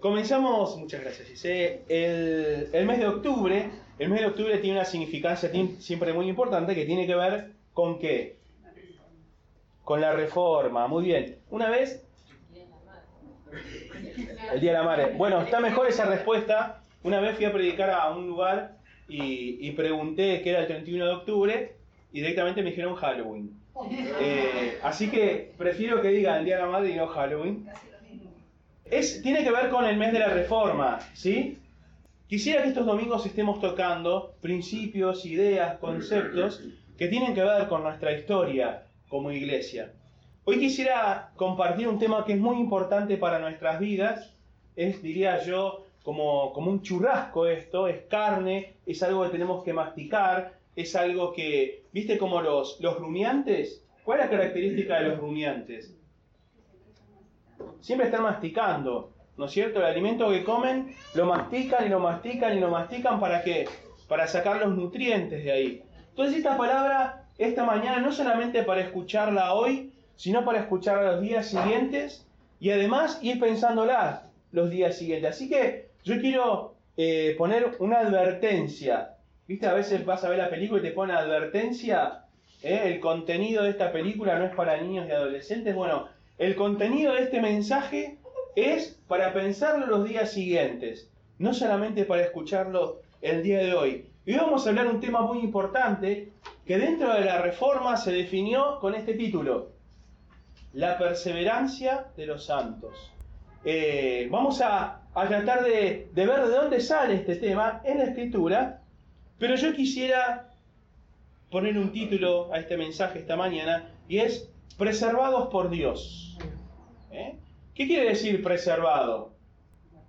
Comenzamos, muchas gracias Gise, el, mes de octubre. El mes de octubre tiene una significancia siempre muy importante que tiene que ver con qué? Con la reforma, muy bien. Una vez, el Día de la Madre. Bueno, está mejor esa respuesta. Una vez fui a predicar a un lugar y, y pregunté qué era el 31 de octubre y directamente me dijeron Halloween. Eh, así que prefiero que digan el Día de la Madre y no Halloween. Tiene que ver con el mes de la reforma, ¿sí? Quisiera que estos domingos estemos tocando principios, ideas, conceptos que tienen que ver con nuestra historia como iglesia. Hoy quisiera compartir un tema que es muy importante para nuestras vidas. Es, diría yo, como, como un churrasco esto, es carne, es algo que tenemos que masticar, es algo que, ¿viste como los, los rumiantes? ¿Cuál es la característica de los rumiantes? Siempre están masticando, ¿no es cierto? El alimento que comen lo mastican y lo mastican y lo mastican para qué? Para sacar los nutrientes de ahí. Entonces esta palabra, esta mañana, no solamente para escucharla hoy, sino para escucharla los días siguientes y además ir pensándola los días siguientes. Así que yo quiero eh, poner una advertencia. ¿Viste? A veces vas a ver la película y te pone advertencia. ¿eh? El contenido de esta película no es para niños y adolescentes. Bueno, el contenido de este mensaje es para pensarlo los días siguientes, no solamente para escucharlo el día de hoy. Y hoy vamos a hablar un tema muy importante que dentro de la reforma se definió con este título, la perseverancia de los santos. Eh, vamos a, tratar de ver de dónde sale este tema en la escritura, pero yo quisiera poner un título a este mensaje esta mañana y es preservados por Dios. ¿Eh? ¿Qué quiere decir preservado?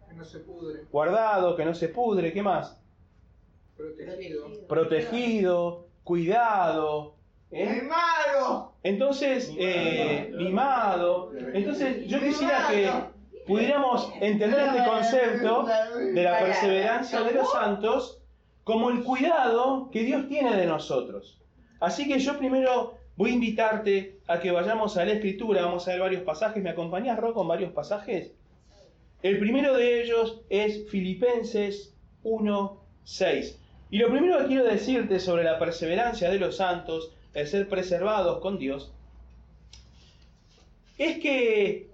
Que no se pudre. Guardado, que no se pudre, ¿qué más? Protegido. Protegido, cuidado. ¿eh? malo! Entonces, eh, mimado. Entonces, yo quisiera que pudiéramos entender este concepto de la perseverancia de los santos como el cuidado que Dios tiene de nosotros. Así que yo primero voy a invitarte a que vayamos a la escritura, vamos a ver varios pasajes. ¿Me acompañás, Ro, con varios pasajes? El primero de ellos es Filipenses 1.6. Y lo primero que quiero decirte sobre la perseverancia de los santos, el ser preservados con Dios, es que,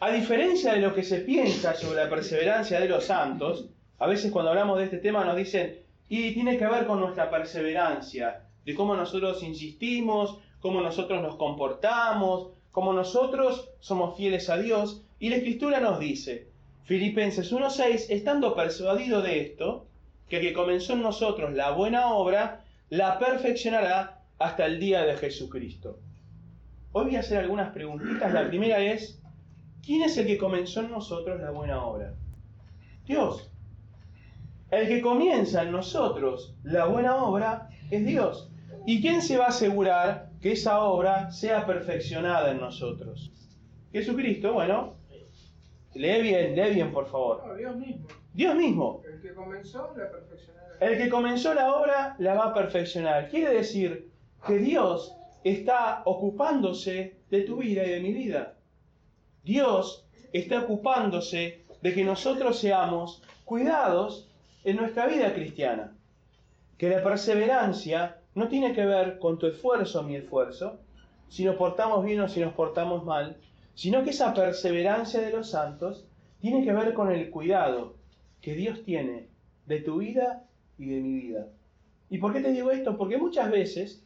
a diferencia de lo que se piensa sobre la perseverancia de los santos, a veces cuando hablamos de este tema nos dicen, y tiene que ver con nuestra perseverancia, de cómo nosotros insistimos, cómo nosotros nos comportamos, cómo nosotros somos fieles a Dios. Y la Escritura nos dice, Filipenses 1.6, estando persuadido de esto, que el que comenzó en nosotros la buena obra, la perfeccionará hasta el día de Jesucristo. Hoy voy a hacer algunas preguntitas. La primera es, ¿quién es el que comenzó en nosotros la buena obra? Dios. El que comienza en nosotros la buena obra es Dios. ¿Y quién se va a asegurar que esa obra sea perfeccionada en nosotros? Jesucristo, bueno. Lee bien, lee bien, por favor. No, Dios mismo. Dios mismo. El que comenzó la perfeccionará. El que comenzó la obra la va a perfeccionar. Quiere decir que Dios está ocupándose de tu vida y de mi vida. Dios está ocupándose de que nosotros seamos cuidados en nuestra vida cristiana. Que la perseverancia no tiene que ver con tu esfuerzo o mi esfuerzo, si nos portamos bien o si nos portamos mal, sino que esa perseverancia de los santos tiene que ver con el cuidado que Dios tiene de tu vida y de mi vida. ¿Y por qué te digo esto? Porque muchas veces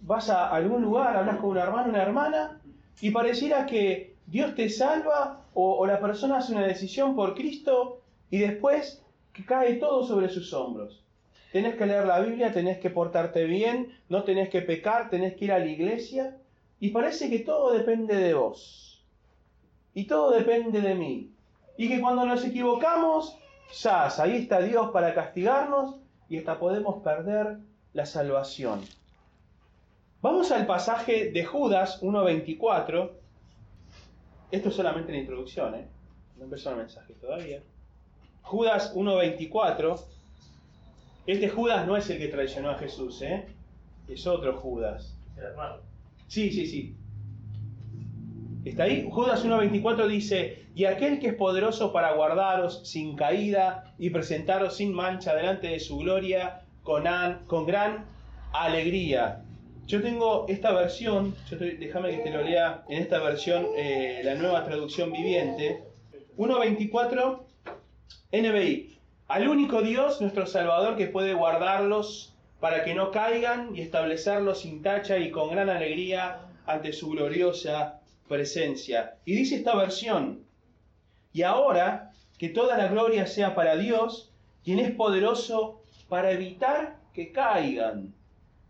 vas a algún lugar, hablas con un hermano, una hermana, y pareciera que Dios te salva o, o la persona hace una decisión por Cristo y después que cae todo sobre sus hombros. Tenés que leer la Biblia, tenés que portarte bien, no tenés que pecar, tenés que ir a la iglesia, y parece que todo depende de vos. Y todo depende de mí. Y que cuando nos equivocamos, ¡zas! Ahí está Dios para castigarnos y hasta podemos perder la salvación. Vamos al pasaje de Judas 1.24. Esto es solamente la introducción, ¿eh? No empezó el mensaje todavía. Judas 1.24. Este Judas no es el que traicionó a Jesús, ¿eh? Es otro Judas. El hermano. Sí, sí, sí. ¿Está ahí? Judas 1.24 dice, y aquel que es poderoso para guardaros sin caída y presentaros sin mancha delante de su gloria con, con gran alegría. Yo tengo esta versión, yo déjame que te lo lea en esta versión, eh, la nueva traducción viviente. 1.24 NBI. Al único Dios, nuestro Salvador, que puede guardarlos para que no caigan y establecerlos sin tacha y con gran alegría ante su gloriosa presencia. Y dice esta versión, y ahora que toda la gloria sea para Dios, quien es poderoso para evitar que caigan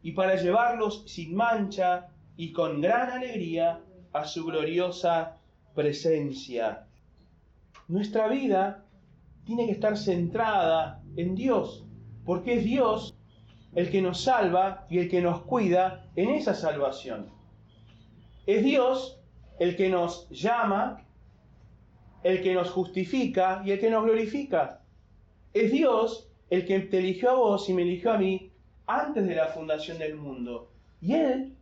y para llevarlos sin mancha y con gran alegría a su gloriosa presencia. Nuestra vida tiene que estar centrada en Dios, porque es Dios el que nos salva y el que nos cuida en esa salvación. Es Dios el que nos llama, el que nos justifica y el que nos glorifica. Es Dios el que te eligió a vos y me eligió a mí antes de la fundación del mundo. Y Él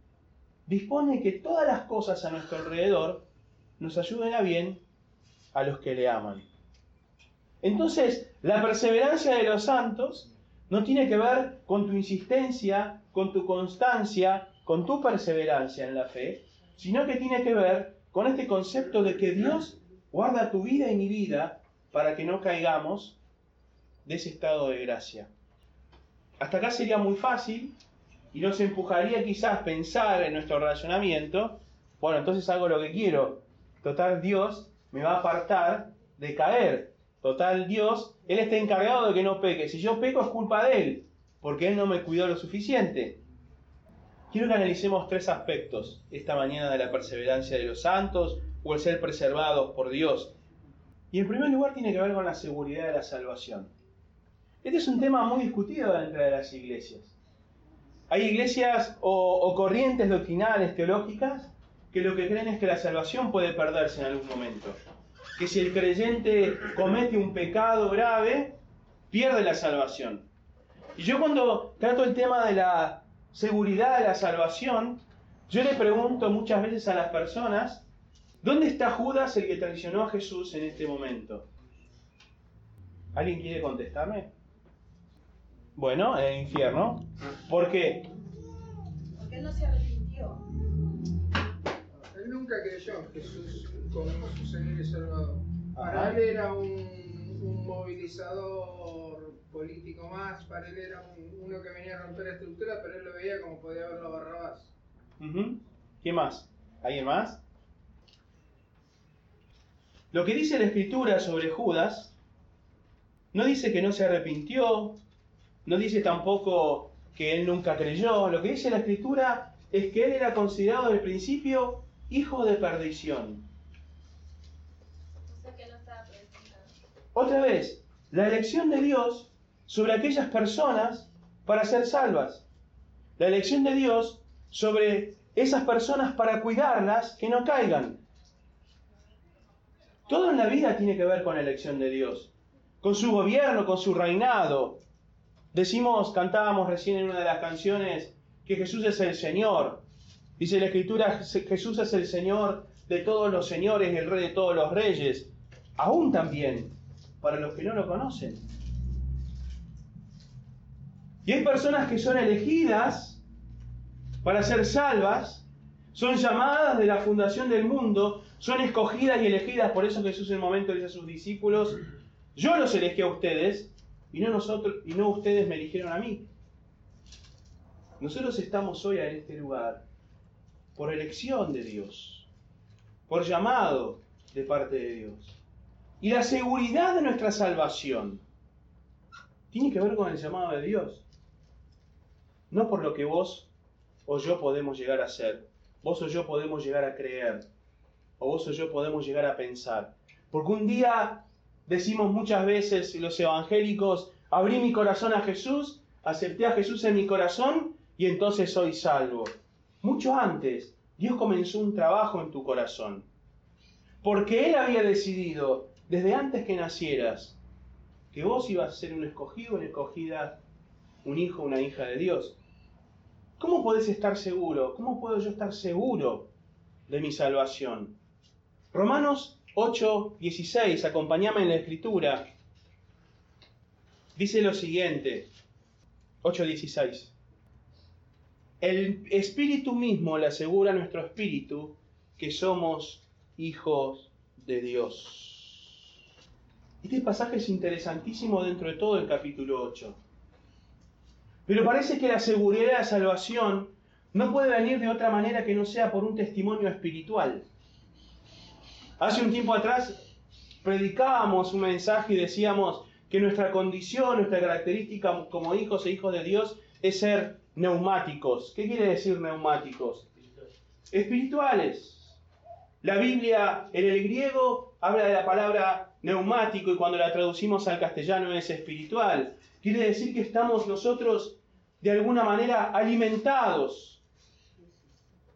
dispone que todas las cosas a nuestro alrededor nos ayuden a bien a los que le aman. Entonces, la perseverancia de los santos no tiene que ver con tu insistencia, con tu constancia, con tu perseverancia en la fe, sino que tiene que ver con este concepto de que Dios guarda tu vida y mi vida para que no caigamos de ese estado de gracia. Hasta acá sería muy fácil y nos empujaría quizás pensar en nuestro razonamiento, bueno, entonces hago lo que quiero. Total, Dios me va a apartar de caer. Total, Dios, Él está encargado de que no peque. Si yo peco es culpa de Él, porque Él no me cuidó lo suficiente. Quiero que analicemos tres aspectos esta mañana de la perseverancia de los santos o el ser preservados por Dios. Y en primer lugar tiene que ver con la seguridad de la salvación. Este es un tema muy discutido dentro de las iglesias. Hay iglesias o, corrientes doctrinales, teológicas, que lo que creen es que la salvación puede perderse en algún momento. Que si el creyente comete un pecado grave, pierde la salvación. Y yo cuando trato el tema de la seguridad de la salvación, yo le pregunto muchas veces a las personas, ¿dónde está Judas el que traicionó a Jesús en este momento? ¿Alguien quiere contestarme? Bueno, en el infierno. ¿Por qué? Porque él no se arrepintió. Él nunca creyó en Jesús como su Señor y Salvador. Para él era un, un movilizador político más, para él era uno que venía a romper la estructura, pero él lo veía como podía verlo Barrabás. ¿Qué más? ¿Alguien más? Lo que dice la escritura sobre Judas no dice que no se arrepintió, no dice tampoco que él nunca creyó, lo que dice la escritura es que él era considerado al principio hijo de perdición. Otra vez, la elección de Dios sobre aquellas personas para ser salvas. La elección de Dios sobre esas personas para cuidarlas que no caigan. Todo en la vida tiene que ver con la elección de Dios, con su gobierno, con su reinado. Decimos, cantábamos recién en una de las canciones, que Jesús es el Señor. Dice la Escritura, Jesús es el Señor de todos los señores, el Rey de todos los reyes. Aún también para los que no lo conocen. Y hay personas que son elegidas para ser salvas, son llamadas de la fundación del mundo, son escogidas y elegidas, por eso Jesús en un momento dice a sus discípulos, yo los elegí a ustedes y no nosotros y no ustedes me eligieron a mí. Nosotros estamos hoy en este lugar por elección de Dios, por llamado de parte de Dios. Y la seguridad de nuestra salvación tiene que ver con el llamado de Dios no por lo que vos o yo podemos llegar a ser, vos o yo podemos llegar a creer, o vos o yo podemos llegar a pensar. Porque un día decimos muchas veces los evangélicos, abrí mi corazón a Jesús, acepté a Jesús en mi corazón y entonces soy salvo. Mucho antes, Dios comenzó un trabajo en tu corazón. Porque Él había decidido, desde antes que nacieras, que vos ibas a ser un escogido, una escogida, un hijo, una hija de Dios. ¿Cómo podés estar seguro? ¿Cómo puedo yo estar seguro de mi salvación? Romanos 8, 16, acompáñame en la escritura. Dice lo siguiente, 8.16. El Espíritu mismo le asegura a nuestro espíritu que somos hijos de Dios. Este pasaje es interesantísimo dentro de todo el capítulo 8. Pero parece que la seguridad de la salvación no puede venir de otra manera que no sea por un testimonio espiritual. Hace un tiempo atrás predicábamos un mensaje y decíamos que nuestra condición, nuestra característica como hijos e hijos de Dios es ser neumáticos. ¿Qué quiere decir neumáticos? Espirituales. La Biblia en el griego habla de la palabra neumático y cuando la traducimos al castellano es espiritual. Quiere decir que estamos nosotros de alguna manera alimentados,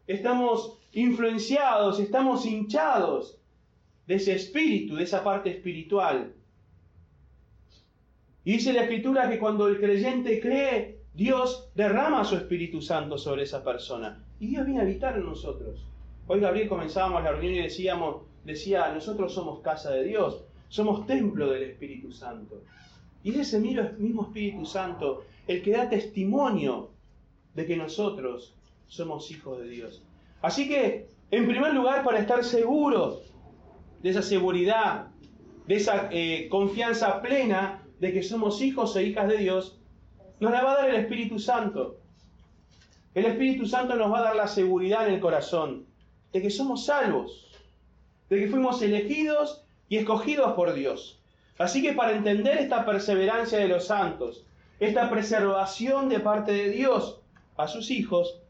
estamos influenciados, estamos hinchados de ese espíritu, de esa parte espiritual. Y dice la escritura que cuando el creyente cree, Dios derrama su Espíritu Santo sobre esa persona. Y Dios viene a habitar en nosotros. Hoy Gabriel comenzábamos la reunión y decíamos, decía, nosotros somos casa de Dios, somos templo del Espíritu Santo. Y es ese mismo Espíritu Santo el que da testimonio de que nosotros somos hijos de Dios. Así que, en primer lugar, para estar seguros de esa seguridad, de esa eh, confianza plena de que somos hijos e hijas de Dios, nos la va a dar el Espíritu Santo. El Espíritu Santo nos va a dar la seguridad en el corazón de que somos salvos, de que fuimos elegidos y escogidos por Dios. Así que para entender esta perseverancia de los santos, esta preservación de parte de Dios a sus hijos,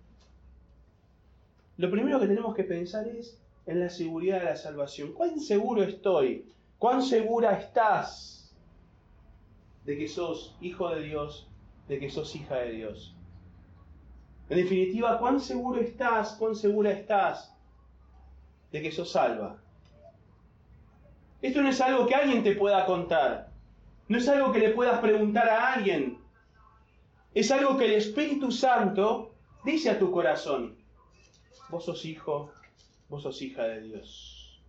lo primero que tenemos que pensar es en la seguridad de la salvación. ¿Cuán seguro estoy? ¿Cuán segura estás de que sos hijo de Dios, de que sos hija de Dios? En definitiva, ¿cuán seguro estás, cuán segura estás de que sos salva? Esto no es algo que alguien te pueda contar. No es algo que le puedas preguntar a alguien. Es algo que el Espíritu Santo dice a tu corazón. Vos sos hijo, vos sos hija de Dios.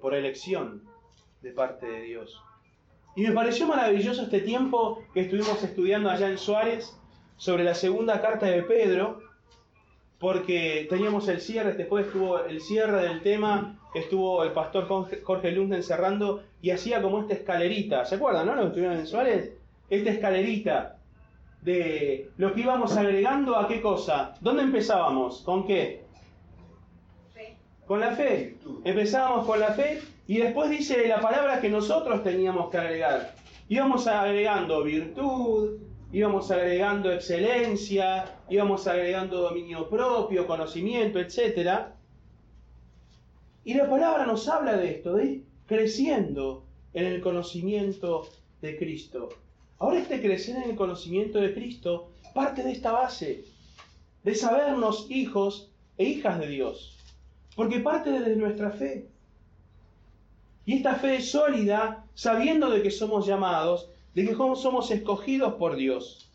Por elección de parte de Dios. Y me pareció maravilloso este tiempo que estuvimos estudiando allá en Suárez sobre la segunda carta de Pedro, porque teníamos el cierre, después estuvo el cierre del tema, estuvo el pastor Jorge Lund cerrando y hacía como esta escalerita, ¿se acuerdan, no? Lo que estuvieron en Suárez, esta escalerita de lo que íbamos agregando a qué cosa. ¿Dónde empezábamos? ¿Con qué? Con la fe. Empezábamos con la fe y después dice la palabra que nosotros teníamos que agregar. Íbamos agregando virtud, íbamos agregando excelencia, íbamos agregando dominio propio, conocimiento, etc. Y la palabra nos habla de esto, de creciendo en el conocimiento de Cristo. Ahora este crecer en el conocimiento de Cristo parte de esta base, de sabernos hijos e hijas de Dios, porque parte desde nuestra fe. Y esta fe es sólida sabiendo de que somos llamados de que somos escogidos por Dios.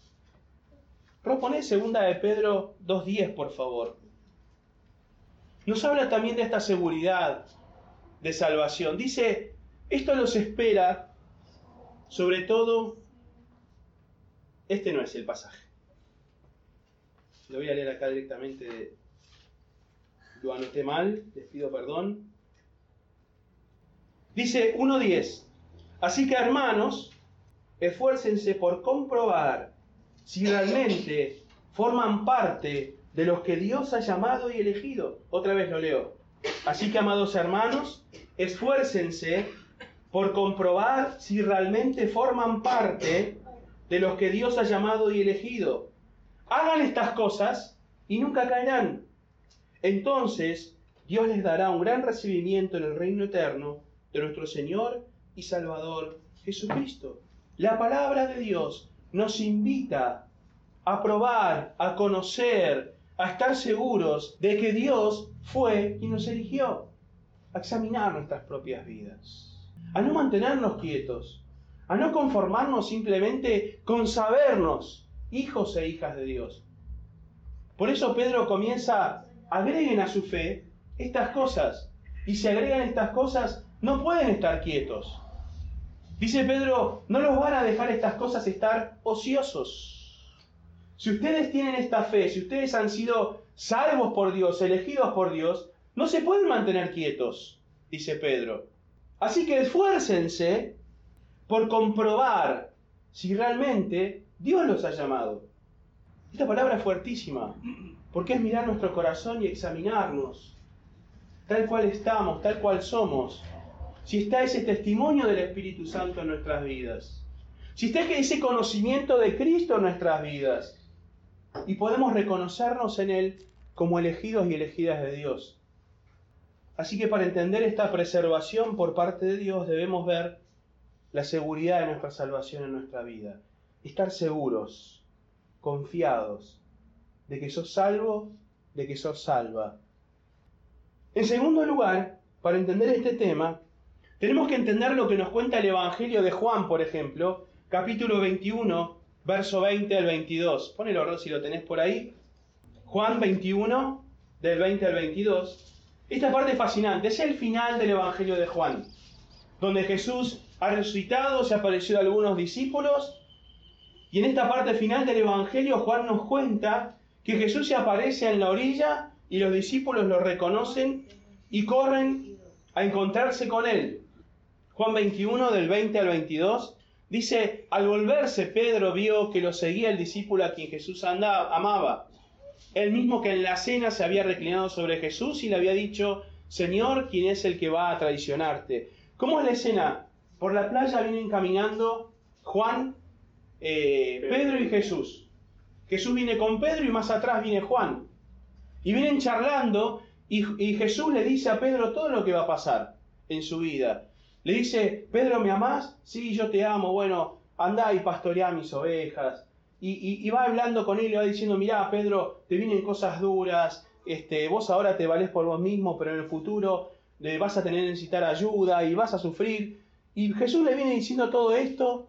Propone segunda de Pedro 2.10, por favor. Nos habla también de esta seguridad de salvación. Dice, esto los espera, sobre todo, este no es el pasaje. Lo voy a leer acá directamente. Lo anoté mal, les pido perdón. Dice 1.10. Así que hermanos, esfuércense por comprobar si realmente forman parte de los que Dios ha llamado y elegido. Otra vez lo leo. Así que, amados hermanos, esfuércense por comprobar si realmente forman parte de los que Dios ha llamado y elegido. Hagan estas cosas y nunca caerán. Entonces Dios les dará un gran recibimiento en el reino eterno de nuestro Señor y Salvador Jesucristo. La palabra de Dios nos invita a probar, a conocer, a estar seguros de que Dios fue y nos eligió, a examinar nuestras propias vidas, a no mantenernos quietos, a no conformarnos simplemente con sabernos hijos e hijas de Dios. Por eso Pedro comienza, agreguen a su fe estas cosas. y se agregan estas cosas, no pueden estar quietos. Dice Pedro, no los van a dejar estas cosas estar ociosos. Si ustedes tienen esta fe, si ustedes han sido salvos por Dios, elegidos por Dios, no se pueden mantener quietos, dice Pedro. Así que esfuércense por comprobar si realmente Dios los ha llamado. Esta palabra es fuertísima, porque es mirar nuestro corazón y examinarnos, tal cual estamos, tal cual somos, si está ese testimonio del Espíritu Santo en nuestras vidas, si está ese conocimiento de Cristo en nuestras vidas, y podemos reconocernos en Él como elegidos y elegidas de Dios. Así que para entender esta preservación por parte de Dios debemos ver la seguridad de nuestra salvación en nuestra vida. Estar seguros, confiados, de que sos salvo, de que sos salva. En segundo lugar, para entender este tema, tenemos que entender lo que nos cuenta el Evangelio de Juan, por ejemplo, capítulo 21, verso 20 al 22. Ponelo, si lo tenés por ahí. Juan 21, del 20 al 22. Esta parte es fascinante, es el final del Evangelio de Juan, donde Jesús ha resucitado, se ha aparecido a algunos discípulos, y en esta parte final del Evangelio Juan nos cuenta que Jesús se aparece en la orilla y los discípulos lo reconocen y corren a encontrarse con él. Juan 21 del 20 al 22 dice, al volverse Pedro vio que lo seguía el discípulo a quien Jesús andaba, amaba, el mismo que en la cena se había reclinado sobre Jesús y le había dicho, Señor, ¿quién es el que va a traicionarte? ¿Cómo es la escena? Por la playa vienen caminando Juan, eh, Pedro y Jesús. Jesús viene con Pedro y más atrás viene Juan. Y vienen charlando y, y, Jesús le dice a Pedro todo lo que va a pasar en su vida. Le dice, Pedro, ¿me amás? Sí, yo te amo. Bueno, anda y pastorea mis ovejas. Y, va hablando con él y va diciendo, mirá, Pedro, te vienen cosas duras, este, vos ahora te valés por vos mismo, pero en el futuro le vas a tener que necesitar ayuda y vas a sufrir. Y Jesús le viene diciendo todo esto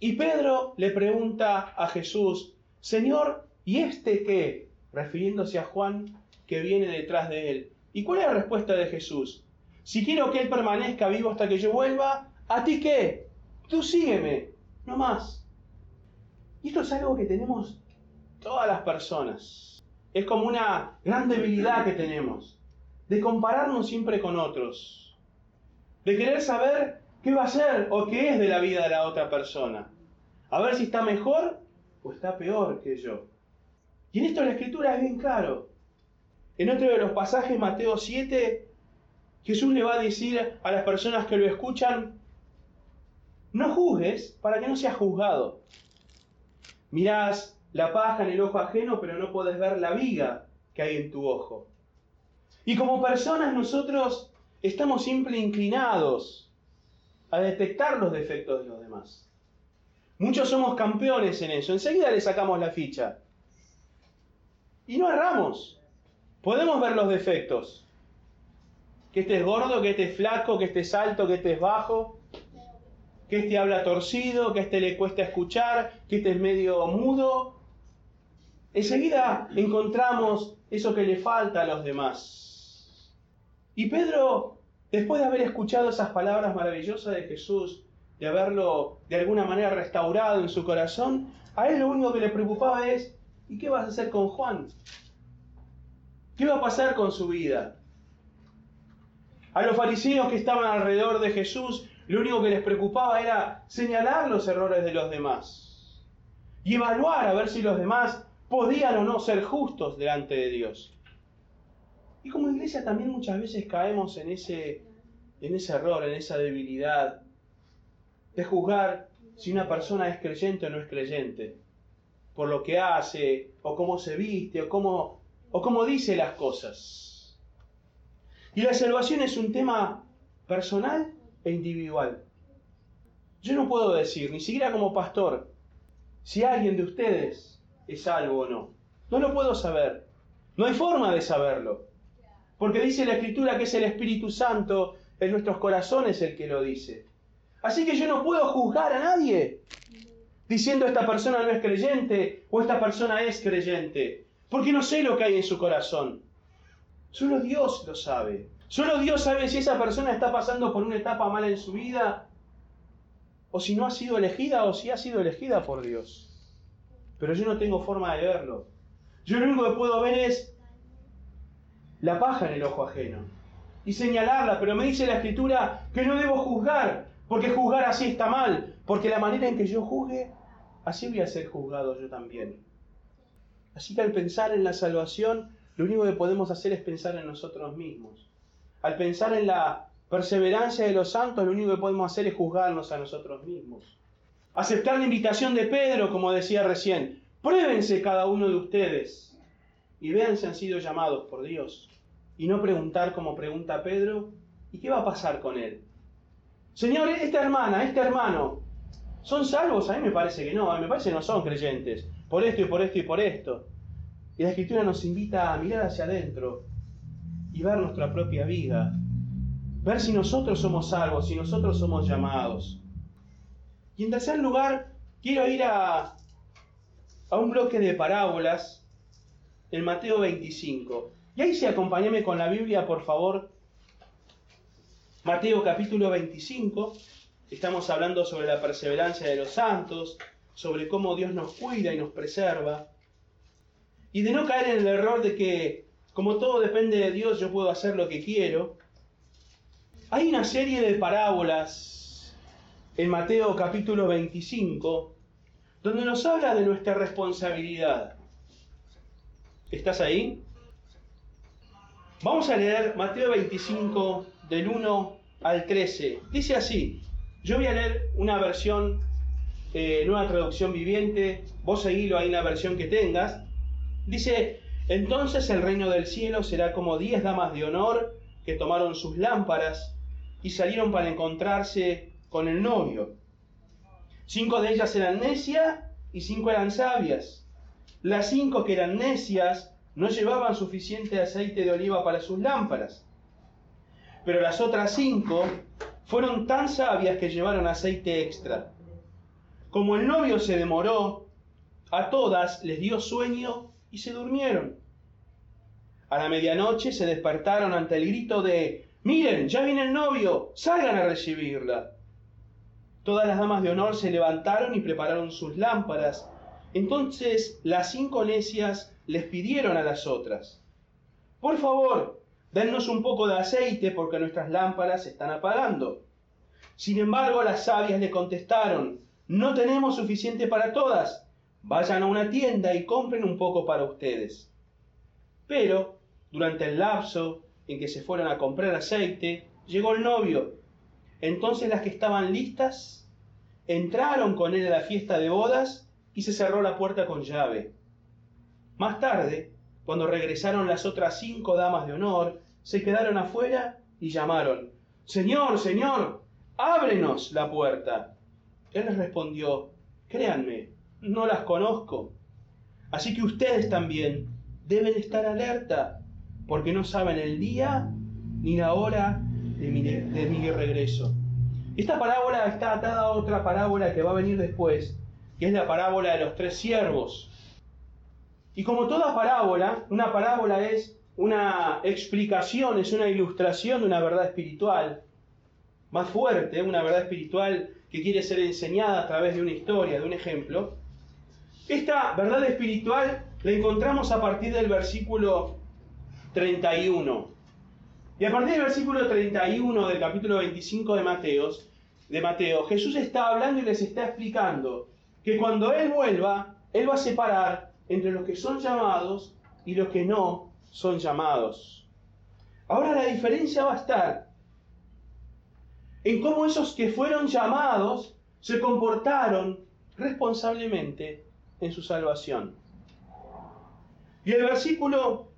y Pedro le pregunta a Jesús, Señor, ¿y este qué? Refiriéndose a Juan que viene detrás de él. ¿Y cuál es la respuesta de Jesús? Si quiero que él permanezca vivo hasta que yo vuelva, ¿a ti qué? Tú sígueme, no más. Y esto es algo que tenemos todas las personas. Es como una gran debilidad que tenemos, de compararnos siempre con otros, de querer saber qué va a ser o qué es de la vida de la otra persona. A ver si está mejor o está peor que yo. Y en esto la escritura es bien claro. En otro de los pasajes, Mateo 7, Jesús le va a decir a las personas que lo escuchan, no juzgues para que no seas juzgado. Mirás la paja en el ojo ajeno, pero no puedes ver la viga que hay en tu ojo. Y como personas nosotros estamos siempre inclinados a detectar los defectos de los demás. Muchos somos campeones en eso. Enseguida le sacamos la ficha. Y no erramos. Podemos ver los defectos. Que este es gordo, que este es flaco, que este es alto, que este es bajo. Que este habla torcido, que este le cuesta escuchar, que este es medio mudo. Enseguida encontramos eso que le falta a los demás. Y Pedro Después de haber escuchado esas palabras maravillosas de Jesús, de haberlo de alguna manera restaurado en su corazón, a él lo único que le preocupaba es, ¿y qué vas a hacer con Juan? ¿Qué va a pasar con su vida? A los fariseos que estaban alrededor de Jesús, lo único que les preocupaba era señalar los errores de los demás y evaluar a ver si los demás podían o no ser justos delante de Dios. Y como iglesia también muchas veces caemos en ese, en ese error, en esa debilidad de juzgar si una persona es creyente o no es creyente, por lo que hace, o cómo se viste, o cómo, o cómo dice las cosas. Y la salvación es un tema personal e individual. Yo no puedo decir, ni siquiera como pastor, si alguien de ustedes es salvo o no. No lo puedo saber. No hay forma de saberlo. Porque dice la Escritura que es el Espíritu Santo en nuestros corazones el que lo dice. Así que yo no puedo juzgar a nadie diciendo esta persona no es creyente o esta persona es creyente. Porque no sé lo que hay en su corazón. Solo Dios lo sabe. Solo Dios sabe si esa persona está pasando por una etapa mala en su vida o si no ha sido elegida o si ha sido elegida por Dios. Pero yo no tengo forma de verlo. Yo lo único que puedo ver es la paja en el ojo ajeno y señalarla, pero me dice la escritura que no debo juzgar, porque juzgar así está mal, porque la manera en que yo juzgue, así voy a ser juzgado yo también. Así que al pensar en la salvación, lo único que podemos hacer es pensar en nosotros mismos. Al pensar en la perseverancia de los santos, lo único que podemos hacer es juzgarnos a nosotros mismos. Aceptar la invitación de Pedro, como decía recién, pruébense cada uno de ustedes y vean si han sido llamados por Dios. Y no preguntar como pregunta Pedro, ¿y qué va a pasar con él? Señor, esta hermana, este hermano, ¿son salvos? A mí me parece que no, a mí me parece que no son creyentes, por esto y por esto y por esto. Y la escritura nos invita a mirar hacia adentro y ver nuestra propia vida, ver si nosotros somos salvos, si nosotros somos llamados. Y en tercer lugar, quiero ir a, a un bloque de parábolas en Mateo 25. Y ahí sí, acompáñame con la Biblia, por favor. Mateo capítulo 25. Estamos hablando sobre la perseverancia de los santos, sobre cómo Dios nos cuida y nos preserva. Y de no caer en el error de que, como todo depende de Dios, yo puedo hacer lo que quiero. Hay una serie de parábolas en Mateo capítulo 25 donde nos habla de nuestra responsabilidad. ¿Estás ahí? Vamos a leer Mateo 25 del 1 al 13. Dice así, yo voy a leer una versión, eh, nueva traducción viviente, vos seguilo ahí en la versión que tengas. Dice, entonces el reino del cielo será como diez damas de honor que tomaron sus lámparas y salieron para encontrarse con el novio. Cinco de ellas eran necias y cinco eran sabias. Las cinco que eran necias no llevaban suficiente aceite de oliva para sus lámparas. Pero las otras cinco fueron tan sabias que llevaron aceite extra. Como el novio se demoró, a todas les dio sueño y se durmieron. A la medianoche se despertaron ante el grito de, miren, ya viene el novio, salgan a recibirla. Todas las damas de honor se levantaron y prepararon sus lámparas. Entonces las cinco necias les pidieron a las otras, por favor, dennos un poco de aceite porque nuestras lámparas se están apagando. Sin embargo, las sabias le contestaron, no tenemos suficiente para todas, vayan a una tienda y compren un poco para ustedes. Pero, durante el lapso en que se fueron a comprar aceite, llegó el novio. Entonces las que estaban listas entraron con él a la fiesta de bodas y se cerró la puerta con llave. Más tarde, cuando regresaron las otras cinco damas de honor, se quedaron afuera y llamaron, Señor, Señor, ábrenos la puerta. Él les respondió, créanme, no las conozco. Así que ustedes también deben estar alerta, porque no saben el día ni la hora de mi, regreso. Esta parábola está atada a otra parábola que va a venir después, que es la parábola de los tres siervos. Y como toda parábola, una parábola es una explicación, es una ilustración de una verdad espiritual más fuerte, una verdad espiritual que quiere ser enseñada a través de una historia, de un ejemplo. Esta verdad espiritual la encontramos a partir del versículo 31. Y a partir del versículo 31 del capítulo 25 de Mateos, de Mateo, Jesús está hablando y les está explicando que cuando Él vuelva, Él va a separar entre los que son llamados y los que no son llamados. Ahora la diferencia va a estar en cómo esos que fueron llamados se comportaron responsablemente en su salvación. Y el versículo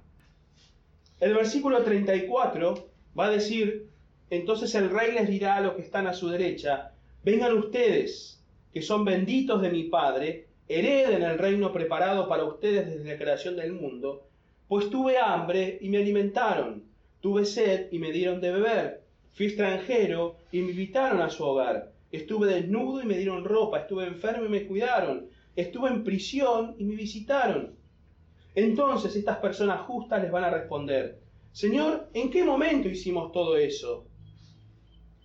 el versículo 34 va a decir, entonces el rey les dirá a los que están a su derecha, vengan ustedes, que son benditos de mi Padre, hereden el reino preparado para ustedes desde la creación del mundo, pues tuve hambre y me alimentaron, tuve sed y me dieron de beber, fui extranjero y me invitaron a su hogar, estuve desnudo y me dieron ropa, estuve enfermo y me cuidaron, estuve en prisión y me visitaron. Entonces estas personas justas les van a responder, Señor, ¿en qué momento hicimos todo eso?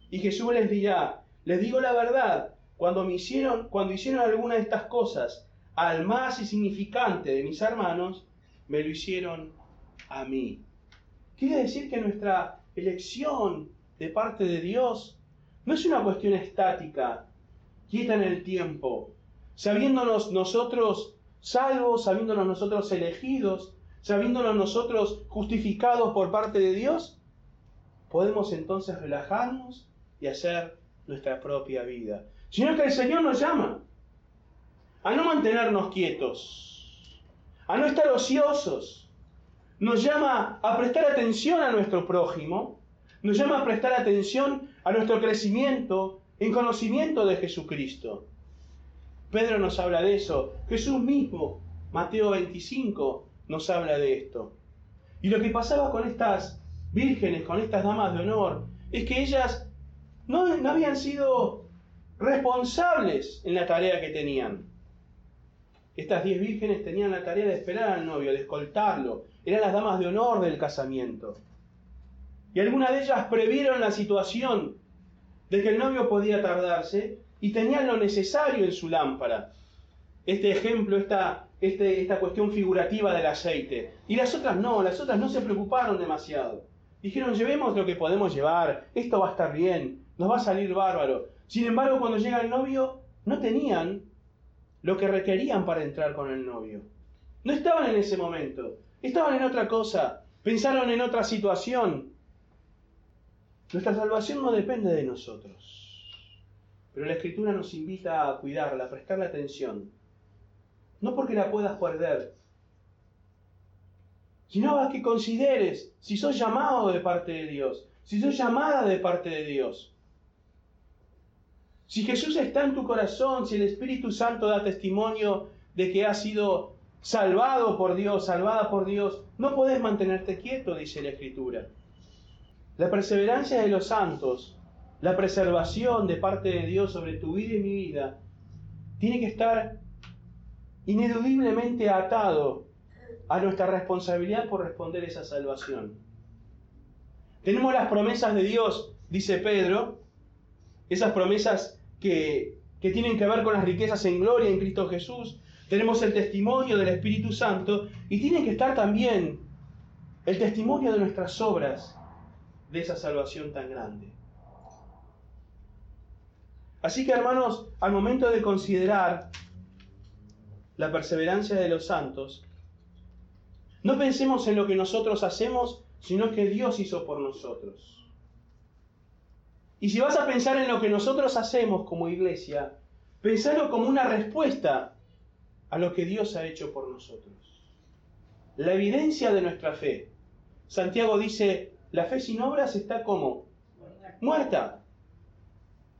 Y Jesús les dirá, les digo la verdad, cuando me hicieron, cuando hicieron alguna de estas cosas al más insignificante de mis hermanos, me lo hicieron a mí. Quiere decir que nuestra elección de parte de Dios no es una cuestión estática, quieta en el tiempo, sabiéndonos nosotros salvos, sabiéndonos nosotros elegidos, sabiéndonos nosotros justificados por parte de Dios, podemos entonces relajarnos y hacer nuestra propia vida. Sino que el Señor nos llama a no mantenernos quietos, a no estar ociosos. Nos llama a prestar atención a nuestro prójimo, nos llama a prestar atención a nuestro crecimiento en conocimiento de Jesucristo. Pedro nos habla de eso, Jesús mismo, Mateo 25, nos habla de esto. Y lo que pasaba con estas vírgenes, con estas damas de honor, es que ellas no, habían sido responsables en la tarea que tenían. Estas diez vírgenes tenían la tarea de esperar al novio, de escoltarlo. Eran las damas de honor del casamiento. Y algunas de ellas previeron la situación de que el novio podía tardarse y tenían lo necesario en su lámpara. Este ejemplo, esta, este, esta cuestión figurativa del aceite. Y las otras no, las otras no se preocuparon demasiado. Dijeron, llevemos lo que podemos llevar, esto va a estar bien, nos va a salir bárbaro. Sin embargo, cuando llega el novio, no tenían lo que requerían para entrar con el novio. No estaban en ese momento, estaban en otra cosa, pensaron en otra situación, nuestra salvación no depende de nosotros, pero la Escritura nos invita a cuidarla, a prestarle atención. No porque la puedas perder, sino a que consideres si sos llamado de parte de Dios, si sos llamada de parte de Dios. Si Jesús está en tu corazón, si el Espíritu Santo da testimonio de que has sido salvado por Dios, salvada por Dios, no podés mantenerte quieto, dice la Escritura. La perseverancia de los santos, la preservación de parte de Dios sobre tu vida y mi vida, tiene que estar ineludiblemente atado a nuestra responsabilidad por responder esa salvación. Tenemos las promesas de Dios, dice Pedro, esas promesas que, que tienen que ver con las riquezas en gloria en Cristo Jesús. Tenemos el testimonio del Espíritu Santo y tiene que estar también el testimonio de nuestras obras de esa salvación tan grande. Así que hermanos, al momento de considerar la perseverancia de los santos, no pensemos en lo que nosotros hacemos, sino que Dios hizo por nosotros. Y si vas a pensar en lo que nosotros hacemos como iglesia, pensalo como una respuesta a lo que Dios ha hecho por nosotros. La evidencia de nuestra fe. Santiago dice, la fe sin obras está como muerta.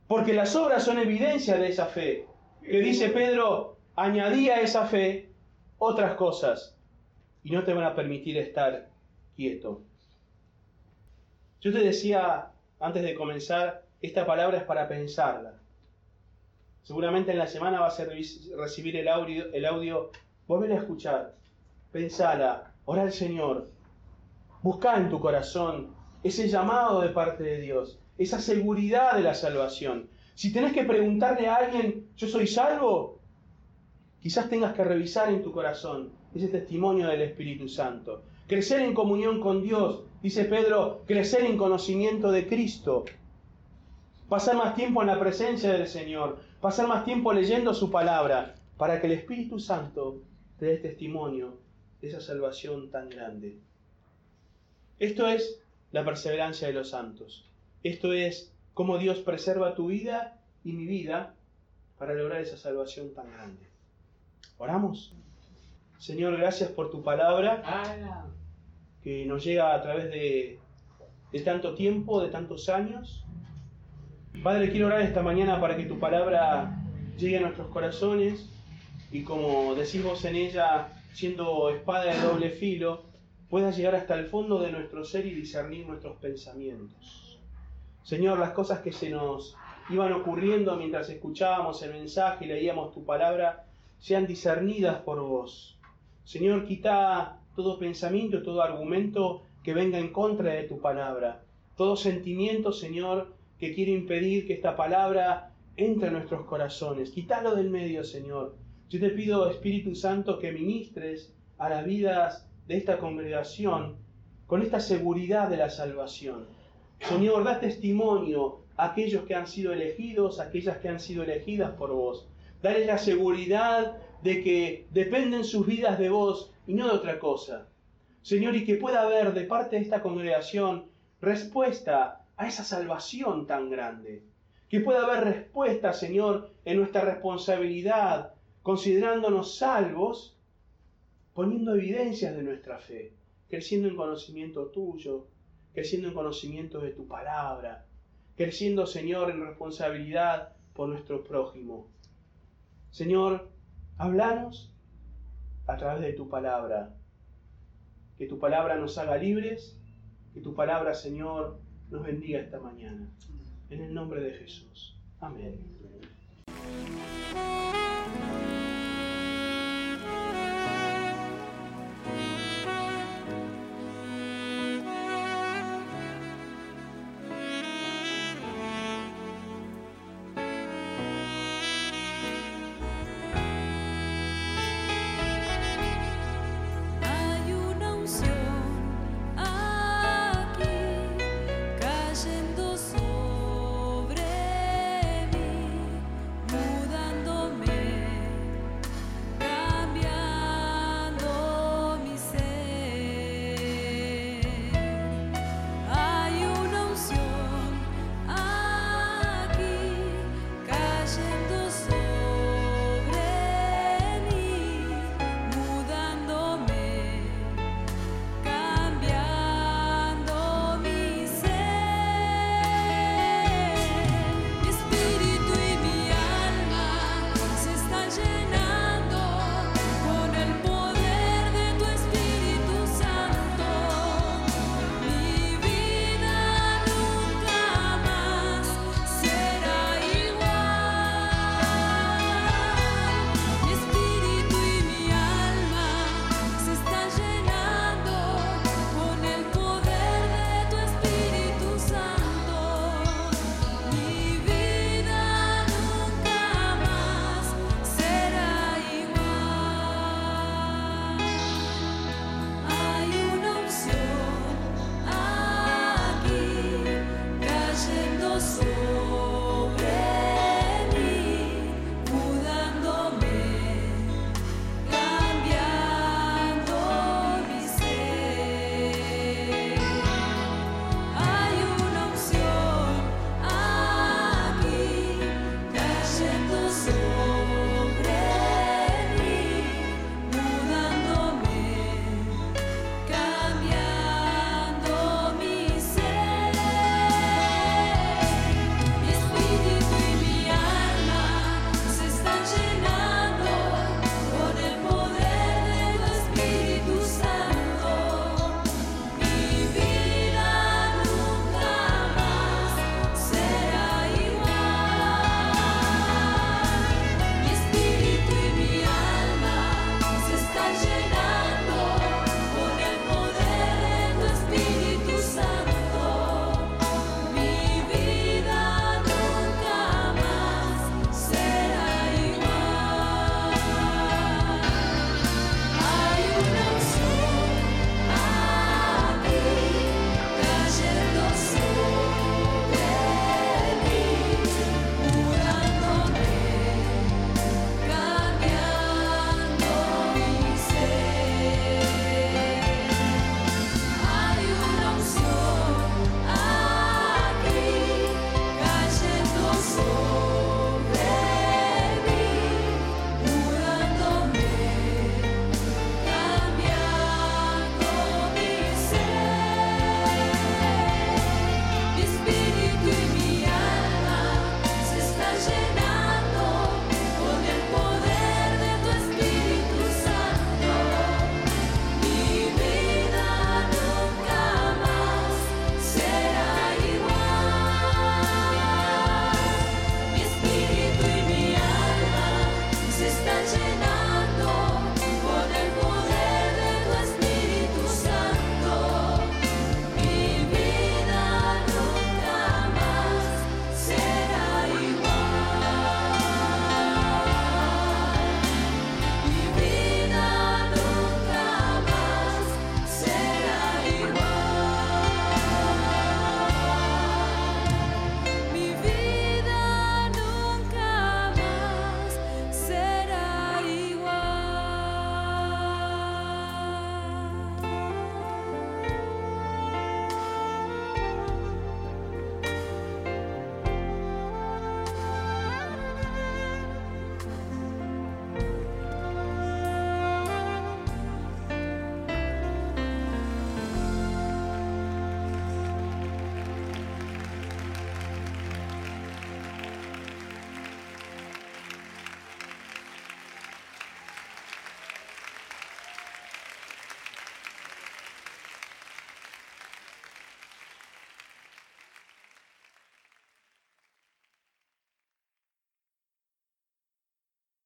Porque las obras son evidencia de esa fe. Que dice Pedro, añadía a esa fe otras cosas y no te van a permitir estar quieto. Yo te decía antes de comenzar, esta palabra es para pensarla. Seguramente en la semana vas a recibir el audio, el audio volver a escuchar, pensala, ora al Señor, Busca en tu corazón ese llamado de parte de Dios, esa seguridad de la salvación. Si tenés que preguntarle a alguien, ¿yo soy salvo? Quizás tengas que revisar en tu corazón ese testimonio del Espíritu Santo. Crecer en comunión con Dios, dice Pedro, crecer en conocimiento de Cristo. Pasar más tiempo en la presencia del Señor, pasar más tiempo leyendo su palabra, para que el Espíritu Santo te dé testimonio de esa salvación tan grande. Esto es la perseverancia de los santos. Esto es cómo Dios preserva tu vida y mi vida para lograr esa salvación tan grande. Oramos. Señor, gracias por tu palabra que nos llega a través de, tanto tiempo, de tantos años. Padre, quiero orar esta mañana para que tu palabra llegue a nuestros corazones y como decimos en ella, siendo espada de doble filo, pueda llegar hasta el fondo de nuestro ser y discernir nuestros pensamientos. Señor, las cosas que se nos iban ocurriendo mientras escuchábamos el mensaje y leíamos tu palabra, sean discernidas por vos. Señor, quita todo pensamiento, todo argumento que venga en contra de tu palabra. Todo sentimiento, Señor, que quiere impedir que esta palabra entre en nuestros corazones. Quítalo del medio, Señor. Yo te pido, Espíritu Santo, que ministres a las vidas de esta congregación con esta seguridad de la salvación. Señor, da testimonio a aquellos que han sido elegidos, a aquellas que han sido elegidas por vos. Dale la seguridad de que dependen sus vidas de vos y no de otra cosa. Señor, y que pueda haber de parte de esta congregación respuesta a esa salvación tan grande. Que pueda haber respuesta, Señor, en nuestra responsabilidad, considerándonos salvos, poniendo evidencias de nuestra fe, creciendo en conocimiento tuyo, creciendo en conocimiento de tu palabra, creciendo, Señor, en responsabilidad por nuestro prójimo. Señor, háblanos a través de tu palabra. Que tu palabra nos haga libres, que tu palabra, Señor, nos bendiga esta mañana. En el nombre de Jesús. Amén.